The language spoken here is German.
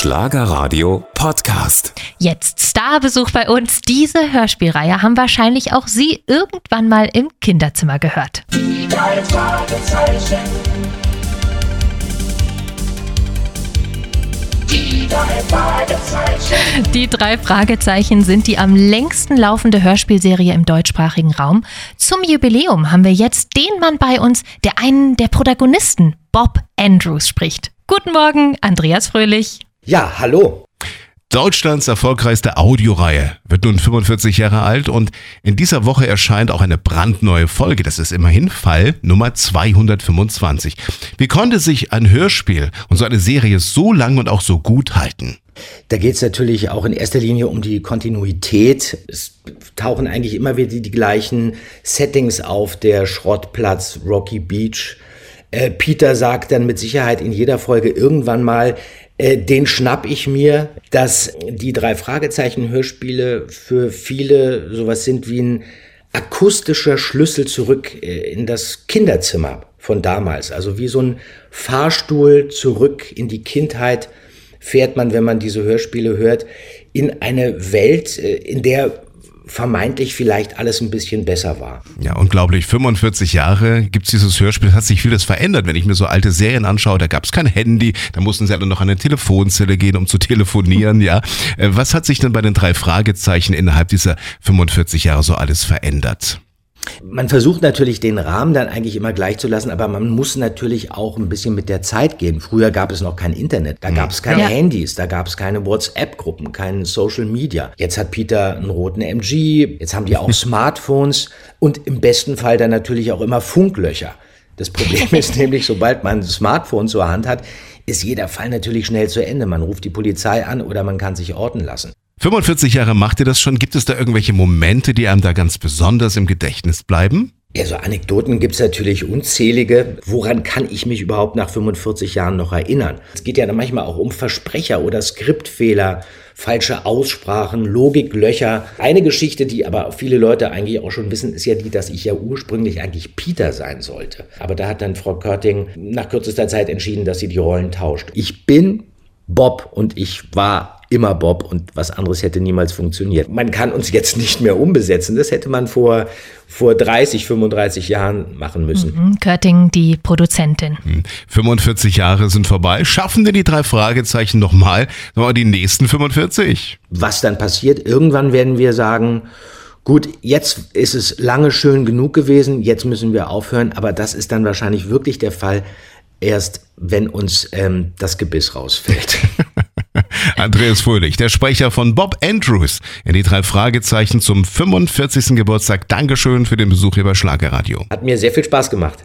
Schlagerradio Podcast. Jetzt Starbesuch bei uns. Diese Hörspielreihe haben wahrscheinlich auch Sie irgendwann mal im Kinderzimmer gehört. Die drei Fragezeichen. Sind die am längsten laufende Hörspielserie im deutschsprachigen Raum. Zum Jubiläum haben wir jetzt den Mann bei uns, der einen der Protagonisten, Bob Andrews, spricht. Guten Morgen, Andreas Fröhlich. Ja, hallo. Deutschlands erfolgreichste Audioreihe wird nun 45 Jahre alt und in dieser Woche erscheint auch eine brandneue Folge. Das ist immerhin Fall Nummer 225. Wie konnte sich ein Hörspiel und so eine Serie so lang und auch so gut halten? Da geht es natürlich auch in erster Linie um die Kontinuität. Es tauchen eigentlich immer wieder die gleichen Settings auf, der Schrottplatz, Rocky Beach. Äh, Peter sagt dann mit Sicherheit in jeder Folge irgendwann mal, äh, den schnapp ich mir, dass die drei Fragezeichen Hörspiele für viele sowas sind wie ein akustischer Schlüssel zurück äh, in das Kinderzimmer von damals. Also wie so ein Fahrstuhl zurück in die Kindheit fährt man, wenn man diese Hörspiele hört, in eine Welt, äh, in der vermeintlich vielleicht alles ein bisschen besser war. Ja, unglaublich. 45 Jahre gibt's dieses Hörspiel. Hat sich vieles verändert. Wenn ich mir so alte Serien anschaue, da gab's kein Handy, da mussten sie alle noch an eine Telefonzelle gehen, um zu telefonieren. Ja, Äh, Was hat sich denn bei den drei Fragezeichen innerhalb dieser 45 Jahre so alles verändert? Man versucht natürlich den Rahmen dann eigentlich immer gleich zu lassen, aber man muss natürlich auch ein bisschen mit der Zeit gehen. Früher gab es noch kein Internet, da gab es keine Ja. Handys, da gab es keine WhatsApp-Gruppen, kein Social Media. Jetzt hat Peter einen roten MG, jetzt haben die auch Smartphones und im besten Fall dann natürlich auch immer Funklöcher. Das Problem ist nämlich, sobald man ein Smartphone zur Hand hat, ist jeder Fall natürlich schnell zu Ende. Man ruft die Polizei an oder man kann sich orten lassen. 45 Jahre macht ihr das schon. Gibt es da irgendwelche Momente, die einem da ganz besonders im Gedächtnis bleiben? Ja, so Anekdoten gibt's natürlich unzählige. Woran kann ich mich überhaupt nach 45 Jahren noch erinnern? Es geht ja dann manchmal auch um Versprecher oder Skriptfehler, falsche Aussprachen, Logiklöcher. Eine Geschichte, die aber viele Leute eigentlich auch schon wissen, ist ja die, dass ich ja ursprünglich eigentlich Peter sein sollte. Aber da hat dann Frau Körting nach kürzester Zeit entschieden, dass sie die Rollen tauscht. Ich bin Bob und ich war immer Bob und was anderes hätte niemals funktioniert. Man kann uns jetzt nicht mehr umbesetzen. Das hätte man vor, vor 30, 35 Jahren machen müssen. Hm, Körting, die Produzentin. 45 Jahre sind vorbei. Schaffen denn die drei Fragezeichen nochmal noch die nächsten 45? Was dann passiert, irgendwann werden wir sagen, gut, jetzt ist es lange schön genug gewesen, jetzt müssen wir aufhören, aber das ist dann wahrscheinlich wirklich der Fall, erst wenn uns ähm, das Gebiss rausfällt. Andreas Fröhlich, der Sprecher von Bob Andrews in die drei Fragezeichen zum 45. Geburtstag. Dankeschön für den Besuch hier bei Schlagerradio. Hat mir sehr viel Spaß gemacht.